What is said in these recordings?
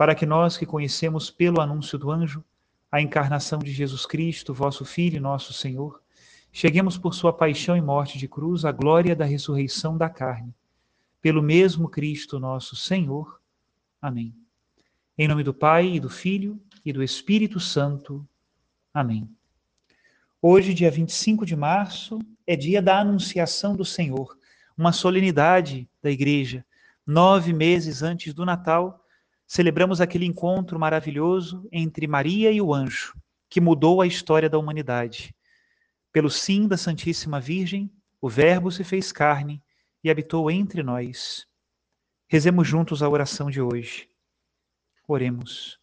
para que nós que conhecemos pelo anúncio do anjo a encarnação de Jesus Cristo, vosso Filho e nosso Senhor, cheguemos por sua paixão e morte de cruz à glória da ressurreição da carne. Pelo mesmo Cristo nosso Senhor. Amém. Em nome do Pai e do Filho e do Espírito Santo. Amém. Hoje, dia 25 de março, é dia da Anunciação do Senhor, uma solenidade da Igreja. Nove meses antes do Natal, celebramos aquele encontro maravilhoso entre Maria e o anjo, que mudou a história da humanidade. Pelo sim da Santíssima Virgem, o Verbo se fez carne e habitou entre nós. Rezemos juntos a oração de hoje. Oremos.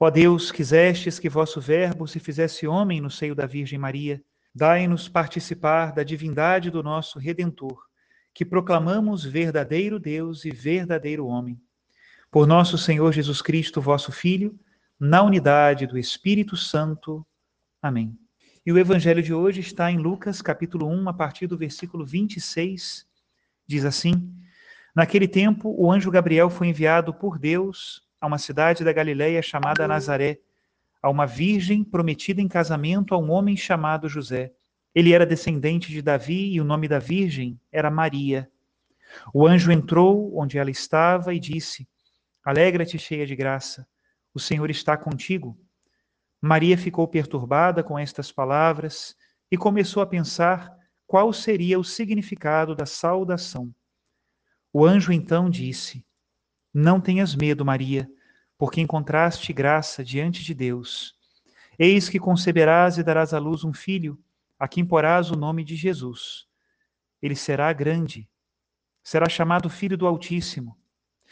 Ó Deus, quisestes que vosso Verbo se fizesse homem no seio da Virgem Maria, dai-nos participar da divindade do nosso Redentor, que proclamamos verdadeiro Deus e verdadeiro homem por nosso Senhor Jesus Cristo, vosso Filho, na unidade do Espírito Santo. Amém. E o evangelho de hoje está em Lucas, capítulo 1, a partir do versículo 26. Diz assim: Naquele tempo, o anjo Gabriel foi enviado por Deus a uma cidade da Galiléia chamada Nazaré, a uma virgem prometida em casamento a um homem chamado José. Ele era descendente de Davi e o nome da virgem era Maria. O anjo entrou onde ela estava e disse: Alegra-te, cheia de graça, o Senhor está contigo. Maria ficou perturbada com estas palavras e começou a pensar qual seria o significado da saudação. O anjo então disse: Não tenhas medo, Maria, porque encontraste graça diante de Deus. Eis que conceberás e darás à luz um filho, a quem porás o nome de Jesus. Ele será grande, será chamado Filho do Altíssimo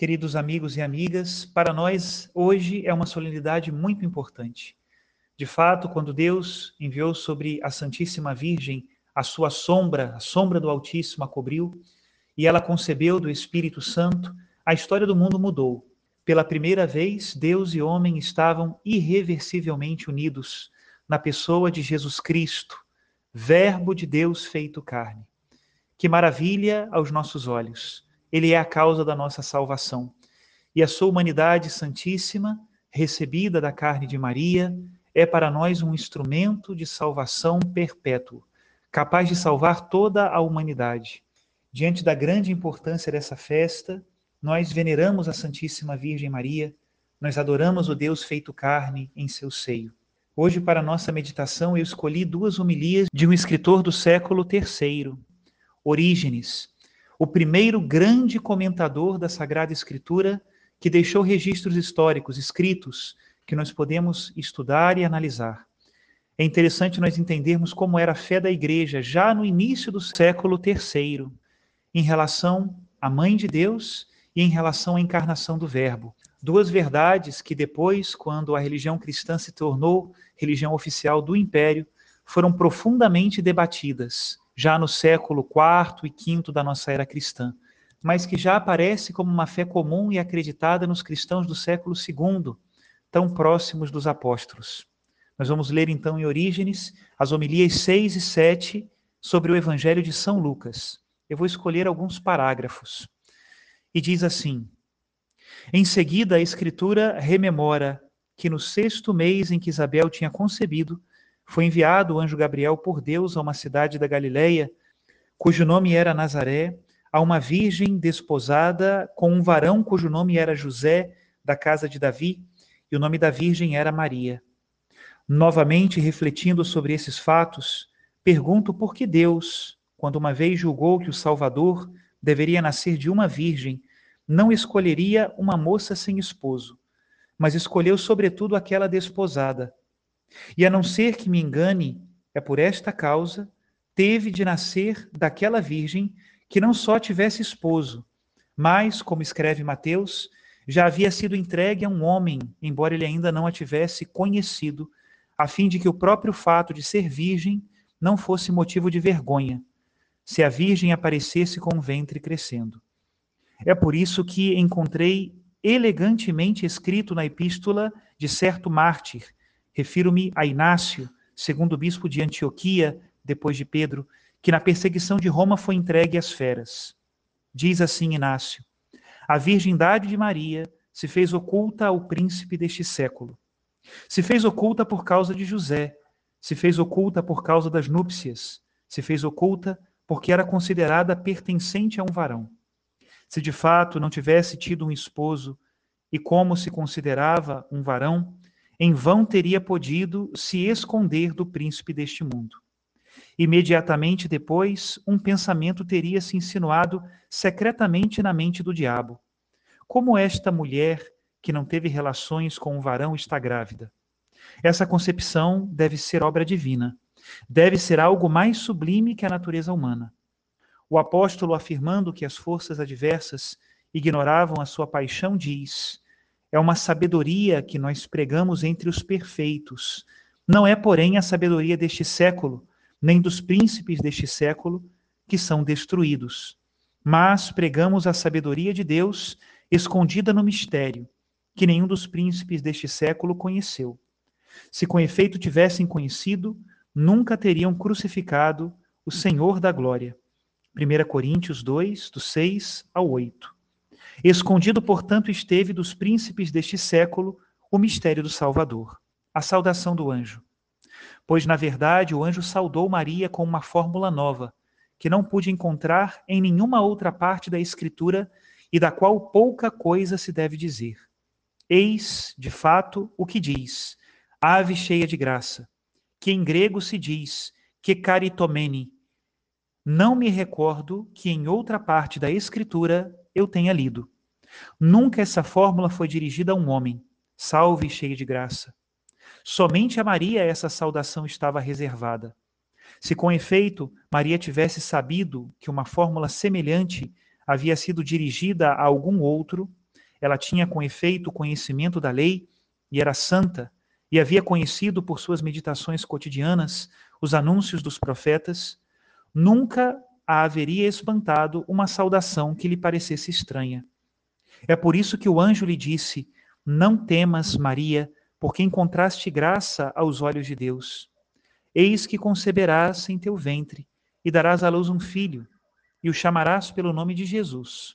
Queridos amigos e amigas, para nós hoje é uma solenidade muito importante. De fato, quando Deus enviou sobre a Santíssima Virgem a sua sombra, a sombra do Altíssimo a cobriu, e ela concebeu do Espírito Santo, a história do mundo mudou. Pela primeira vez, Deus e homem estavam irreversivelmente unidos na pessoa de Jesus Cristo, Verbo de Deus feito carne. Que maravilha aos nossos olhos! Ele é a causa da nossa salvação. E a sua humanidade santíssima, recebida da carne de Maria, é para nós um instrumento de salvação perpétuo, capaz de salvar toda a humanidade. Diante da grande importância dessa festa, nós veneramos a Santíssima Virgem Maria, nós adoramos o Deus feito carne em seu seio. Hoje, para nossa meditação, eu escolhi duas homilias de um escritor do século III, Orígenes, o primeiro grande comentador da Sagrada Escritura que deixou registros históricos escritos que nós podemos estudar e analisar. É interessante nós entendermos como era a fé da igreja já no início do século III, em relação à Mãe de Deus e em relação à encarnação do Verbo. Duas verdades que depois, quando a religião cristã se tornou religião oficial do Império, foram profundamente debatidas, já no século IV e V da nossa era cristã, mas que já aparece como uma fé comum e acreditada nos cristãos do século II, tão próximos dos apóstolos. Nós vamos ler então em Orígenes as homilias 6 e 7 sobre o Evangelho de São Lucas. Eu vou escolher alguns parágrafos. E diz assim: Em seguida, a Escritura rememora que no sexto mês em que Isabel tinha concebido, foi enviado o anjo Gabriel por Deus a uma cidade da Galileia, cujo nome era Nazaré, a uma virgem desposada com um varão cujo nome era José, da casa de Davi, e o nome da virgem era Maria. Novamente refletindo sobre esses fatos, pergunto por que Deus, quando uma vez julgou que o Salvador deveria nascer de uma virgem, não escolheria uma moça sem esposo, mas escolheu sobretudo aquela desposada. E a não ser que me engane, é por esta causa teve de nascer daquela virgem que não só tivesse esposo, mas, como escreve Mateus, já havia sido entregue a um homem, embora ele ainda não a tivesse conhecido, a fim de que o próprio fato de ser virgem não fosse motivo de vergonha, se a virgem aparecesse com o ventre crescendo. É por isso que encontrei elegantemente escrito na epístola de certo mártir, refiro-me a Inácio, segundo bispo de Antioquia, depois de Pedro, que na perseguição de Roma foi entregue às feras. Diz assim Inácio: A virgindade de Maria se fez oculta ao príncipe deste século se fez oculta por causa de José, se fez oculta por causa das núpcias, se fez oculta porque era considerada pertencente a um varão. Se de fato não tivesse tido um esposo e como se considerava um varão, em vão teria podido se esconder do príncipe deste mundo. Imediatamente depois, um pensamento teria se insinuado secretamente na mente do diabo. Como esta mulher que não teve relações com um varão está grávida. Essa concepção deve ser obra divina. Deve ser algo mais sublime que a natureza humana. O apóstolo, afirmando que as forças adversas ignoravam a sua paixão, diz: é uma sabedoria que nós pregamos entre os perfeitos. Não é, porém, a sabedoria deste século, nem dos príncipes deste século, que são destruídos. Mas pregamos a sabedoria de Deus escondida no mistério que nenhum dos príncipes deste século conheceu. Se com efeito tivessem conhecido, nunca teriam crucificado o Senhor da glória. 1 Coríntios 2, do 6 ao 8. Escondido, portanto, esteve dos príncipes deste século o mistério do Salvador, a saudação do anjo. Pois, na verdade, o anjo saudou Maria com uma fórmula nova, que não pude encontrar em nenhuma outra parte da Escritura e da qual pouca coisa se deve dizer. Eis, de fato, o que diz, ave cheia de graça, que em grego se diz que caritomene. Não me recordo que em outra parte da escritura eu tenha lido. Nunca essa fórmula foi dirigida a um homem, salve cheia de graça. Somente a Maria essa saudação estava reservada. Se com efeito Maria tivesse sabido que uma fórmula semelhante havia sido dirigida a algum outro, ela tinha com efeito conhecimento da lei e era santa, e havia conhecido por suas meditações cotidianas os anúncios dos profetas, nunca a haveria espantado uma saudação que lhe parecesse estranha. É por isso que o anjo lhe disse: Não temas, Maria, porque encontraste graça aos olhos de Deus. Eis que conceberás em teu ventre e darás à luz um filho, e o chamarás pelo nome de Jesus.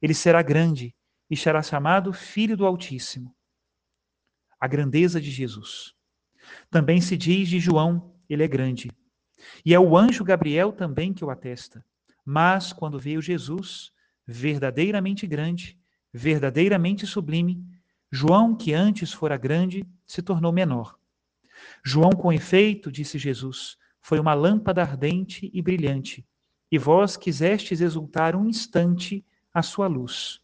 Ele será grande e será chamado Filho do Altíssimo. A grandeza de Jesus. Também se diz de João, ele é grande. E é o anjo Gabriel também que o atesta. Mas quando veio Jesus, verdadeiramente grande, verdadeiramente sublime, João, que antes fora grande, se tornou menor. João, com efeito, disse Jesus, foi uma lâmpada ardente e brilhante, e vós quisestes exultar um instante a sua luz.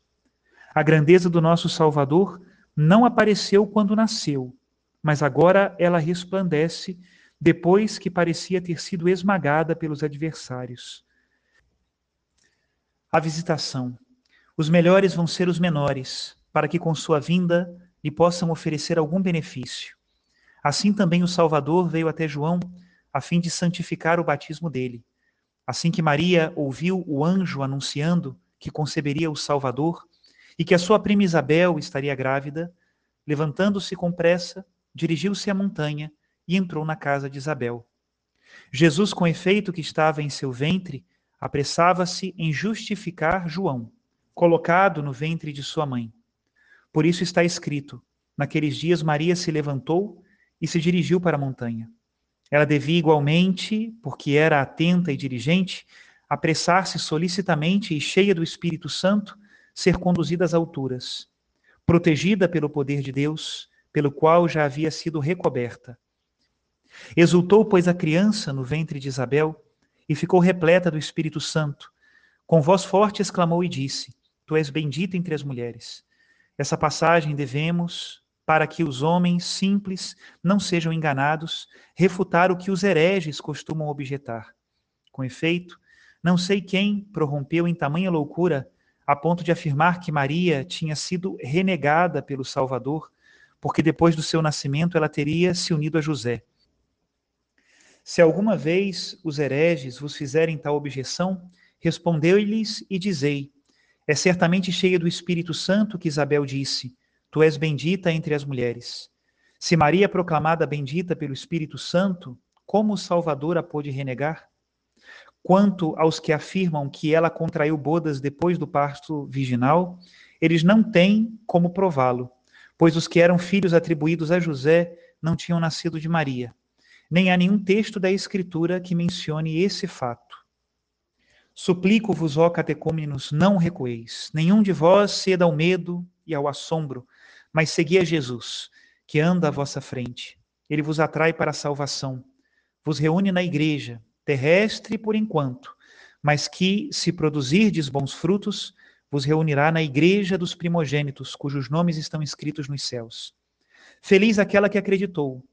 A grandeza do nosso Salvador não apareceu quando nasceu, mas agora ela resplandece depois que parecia ter sido esmagada pelos adversários. A visitação. Os melhores vão ser os menores, para que com sua vinda lhe possam oferecer algum benefício. Assim também o Salvador veio até João, a fim de santificar o batismo dele. Assim que Maria ouviu o anjo anunciando que conceberia o Salvador e que a sua prima Isabel estaria grávida, levantando-se com pressa, dirigiu-se à montanha e entrou na casa de Isabel. Jesus, com efeito que estava em seu ventre, apressava-se em justificar João, colocado no ventre de sua mãe. Por isso está escrito: Naqueles dias Maria se levantou e se dirigiu para a montanha. Ela devia igualmente, porque era atenta e diligente, apressar-se solicitamente e cheia do Espírito Santo, ser conduzida às alturas, protegida pelo poder de Deus, pelo qual já havia sido recoberta Exultou, pois, a criança no ventre de Isabel e ficou repleta do Espírito Santo. Com voz forte exclamou e disse: Tu és bendita entre as mulheres. Essa passagem devemos, para que os homens simples não sejam enganados, refutar o que os hereges costumam objetar. Com efeito, não sei quem prorrompeu em tamanha loucura a ponto de afirmar que Maria tinha sido renegada pelo Salvador, porque depois do seu nascimento ela teria se unido a José. Se alguma vez os hereges vos fizerem tal objeção, respondeu-lhes e dizei: É certamente cheia do Espírito Santo que Isabel disse: Tu és bendita entre as mulheres. Se Maria é proclamada bendita pelo Espírito Santo, como o Salvador a pôde renegar? Quanto aos que afirmam que ela contraiu bodas depois do parto virginal, eles não têm como prová-lo, pois os que eram filhos atribuídos a José não tinham nascido de Maria nem há nenhum texto da Escritura que mencione esse fato. Suplico-vos, ó catecúmenos, não recueis, nenhum de vós ceda ao medo e ao assombro, mas segui a Jesus, que anda à vossa frente. Ele vos atrai para a salvação, vos reúne na igreja, terrestre por enquanto, mas que, se produzirdes bons frutos, vos reunirá na igreja dos primogênitos, cujos nomes estão escritos nos céus. Feliz aquela que acreditou,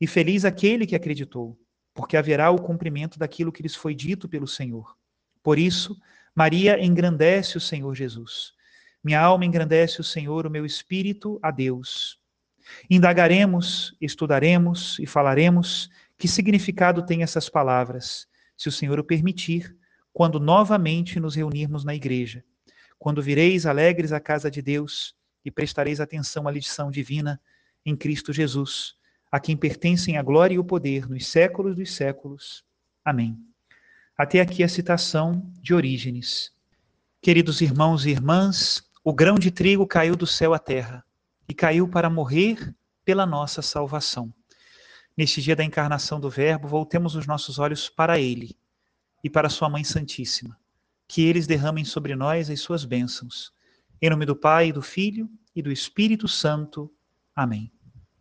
e feliz aquele que acreditou, porque haverá o cumprimento daquilo que lhes foi dito pelo Senhor. Por isso, Maria engrandece o Senhor Jesus. Minha alma engrandece o Senhor, o meu espírito a Deus. Indagaremos, estudaremos e falaremos que significado tem essas palavras, se o Senhor o permitir, quando novamente nos reunirmos na igreja. Quando vireis alegres à casa de Deus e prestareis atenção à lição divina em Cristo Jesus a quem pertencem a glória e o poder nos séculos dos séculos. Amém. Até aqui a citação de Orígenes. Queridos irmãos e irmãs, o grão de trigo caiu do céu à terra e caiu para morrer pela nossa salvação. Neste dia da encarnação do Verbo, voltemos os nossos olhos para Ele e para Sua Mãe Santíssima. Que eles derramem sobre nós as suas bênçãos. Em nome do Pai, do Filho e do Espírito Santo. Amém.